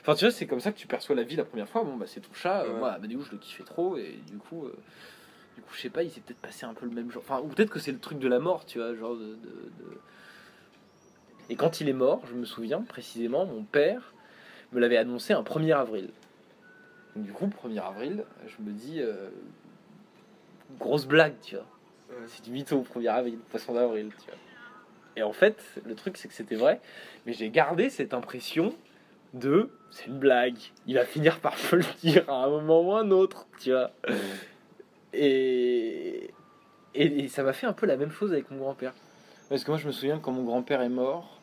Enfin, tu vois, c'est comme ça que tu perçois la vie la première fois. Bon, bah, c'est ton chat. euh, moi, bah, du coup, je le kiffais trop. Et du coup, euh, du coup je sais pas, il s'est peut-être passé un peu le même genre. Enfin, ou peut-être que c'est le truc de la mort, tu vois. Genre de, de- de- Et quand il est mort, je me souviens précisément, mon père me l'avait annoncé un 1er avril. Donc, du coup, 1er avril, je me dis. euh, grosse blague, tu vois. C'est du mytho, 1er avril, poisson d'avril, tu vois. Et en fait, le truc, c'est que c'était vrai. Mais j'ai gardé cette impression de c'est une blague. Il va finir par me le dire à un moment ou un autre, tu vois. Et, et, et ça m'a fait un peu la même chose avec mon grand-père. Parce que moi, je me souviens quand mon grand-père est mort,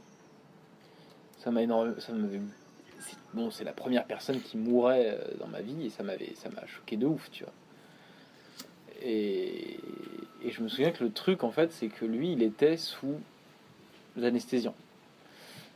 ça m'a énormément. Ça m'avait. c'est- Bon, c'est la première personne qui mourait euh, dans ma vie et ça m'avait, ça m'a choqué de ouf, tu vois. Et, je me souviens que le truc, en fait, c'est que lui, il était sous anesthésiant.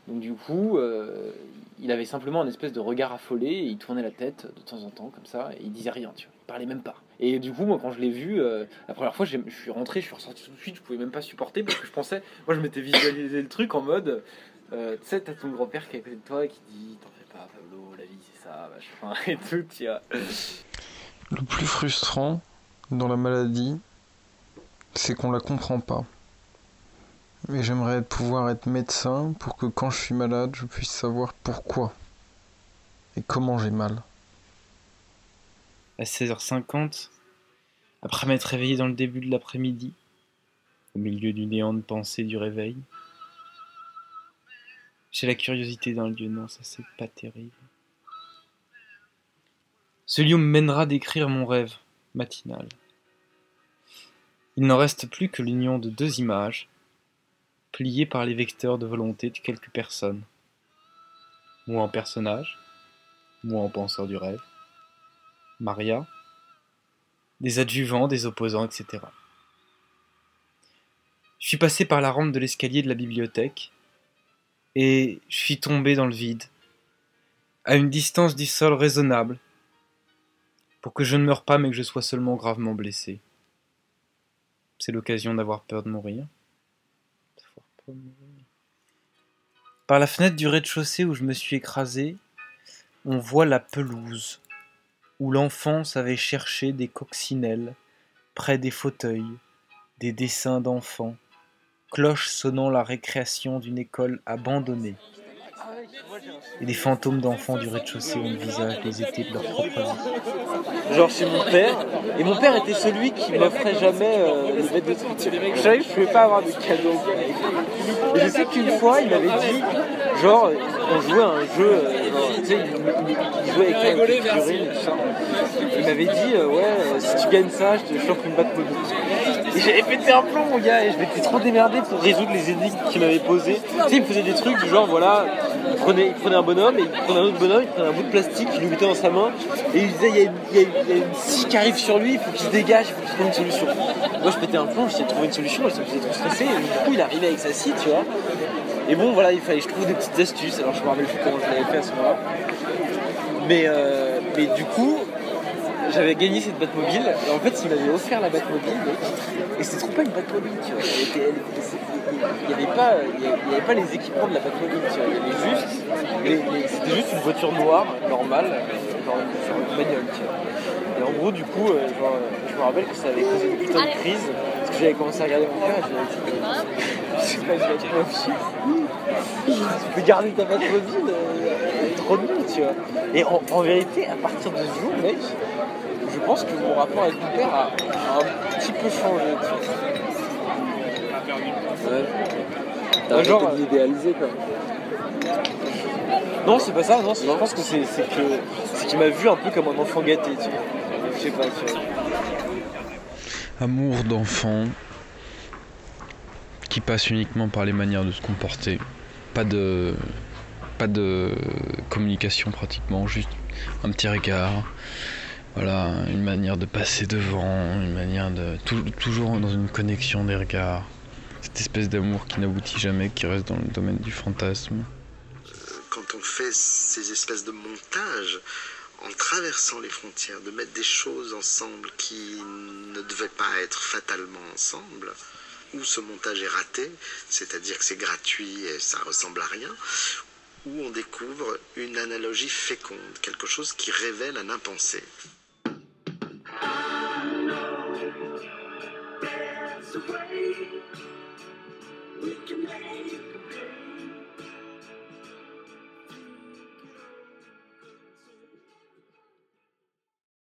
Donc du coup, euh, il avait simplement un espèce de regard affolé et il tournait la tête de temps en temps comme ça et il disait rien, tu vois. Il parlait même pas. Et du coup, moi, quand je l'ai vu, euh, la première fois, je suis rentré, je suis ressorti tout de suite, je pouvais même pas supporter parce que je pensais, moi, je m'étais visualisé le truc en mode, euh, tu sais, t'as ton grand-père qui est à côté de toi qui dit, t'en fais pas, Pablo, la vie c'est ça, machin et tout, tu vois. Le plus frustrant dans la maladie, c'est qu'on la comprend pas. Et j'aimerais pouvoir être médecin pour que quand je suis malade, je puisse savoir pourquoi et comment j'ai mal. À 16h50, après m'être réveillé dans le début de l'après-midi, au milieu du néant de pensée du réveil, j'ai la curiosité d'un lieu, non, ça c'est pas terrible. Ce lieu me mènera d'écrire mon rêve matinal. Il n'en reste plus que l'union de deux images, pliées par les vecteurs de volonté de quelques personnes. Moi en personnage, moi en penseur du rêve, Maria, des adjuvants, des opposants, etc. Je suis passé par la rampe de l'escalier de la bibliothèque et je suis tombé dans le vide, à une distance du sol raisonnable, pour que je ne meure pas mais que je sois seulement gravement blessé. C'est l'occasion d'avoir peur de mourir. Par la fenêtre du rez-de-chaussée où je me suis écrasé, on voit la pelouse où l'enfance avait cherché des coccinelles près des fauteuils, des dessins d'enfants, cloches sonnant la récréation d'une école abandonnée. Et des fantômes d'enfants du rez-de-chaussée ont le visage des étés de leur propre vie. genre chez mon père. Et mon père était celui qui m'offrait jamais euh, le bête de trucs. Je savais que je pouvais pas avoir de cadeaux. Et je sais qu'une fois, il m'avait dit, genre, on jouait à un jeu, euh, genre, tu sais, il, il- il jouait avec figurine tout ça. Il m'avait dit, euh, ouais, euh, si tu gagnes ça, je te chauffe une batte mobile. Et j'avais pété un plomb, mon gars, et je m'étais trop démerdé pour résoudre les énigmes qu'il m'avait posées. Tu sais, il me faisait des trucs du genre, voilà, il prenait, un bonhomme, et il prenait un autre bonhomme, il prenait un bout de plastique, il le mettait dans sa main, et il disait, il y a une, scie qui arrive sur lui, il faut qu'il se dégage, il faut qu'il trouve une solution. Moi, je pétais un plomb, j'essayais de trouver une solution, me trop stressé, et du coup, il arrivait avec sa scie, tu vois. Et bon, voilà, il fallait que je trouve des petites astuces, alors je me rappelle plus comment je l'avais fait à ce moment-là. Mais, euh, mais du coup, j'avais gagné cette batte mobile, et en fait, il m'avait offert la batte mobile, mec. Et c'était trop pas une batte mobile, tu vois. Il n'y avait, pas- y avait- pas les équipements de la batte mobile, tu vois. Il y avait juste, c'était juste une voiture noire, normale, genre une, bagnole, tu vois. Et en gros, du coup, euh, je me rappelle que ça avait causé une putain de crise, parce que j'avais commencé à regarder mon père, et je dit. Tu peux garder ta batte mobile, euh, trop nulle, tu vois. Et en, en vérité, à partir de ce jour, mec, pense que mon rapport avec mon père a, un petit peu changé, tu vois. Ouais. Un T'as genre, genre idéalisé quoi. Non, c'est pas ça, non, c'est- je pense que c'est c'est que c'est qu'il m'a vu un peu comme un enfant gâté, tu vois. Je sais pas, tu vois. Amour d'enfant qui passe uniquement par les manières de se comporter. Pas de, pas de communication pratiquement, juste un petit regard. Voilà, une manière de passer devant, une manière de. tou- toujours dans une connexion des regards. Cette espèce d'amour qui n'aboutit jamais, qui reste dans le domaine du fantasme. quand on fait ces espèces de montages, en traversant les frontières, de mettre des choses ensemble qui ne devaient pas être fatalement ensemble, où ce montage est raté, c'est-à-dire que c'est gratuit et ça ressemble à rien, où on découvre une analogie féconde, quelque chose qui révèle un impensé. We can make a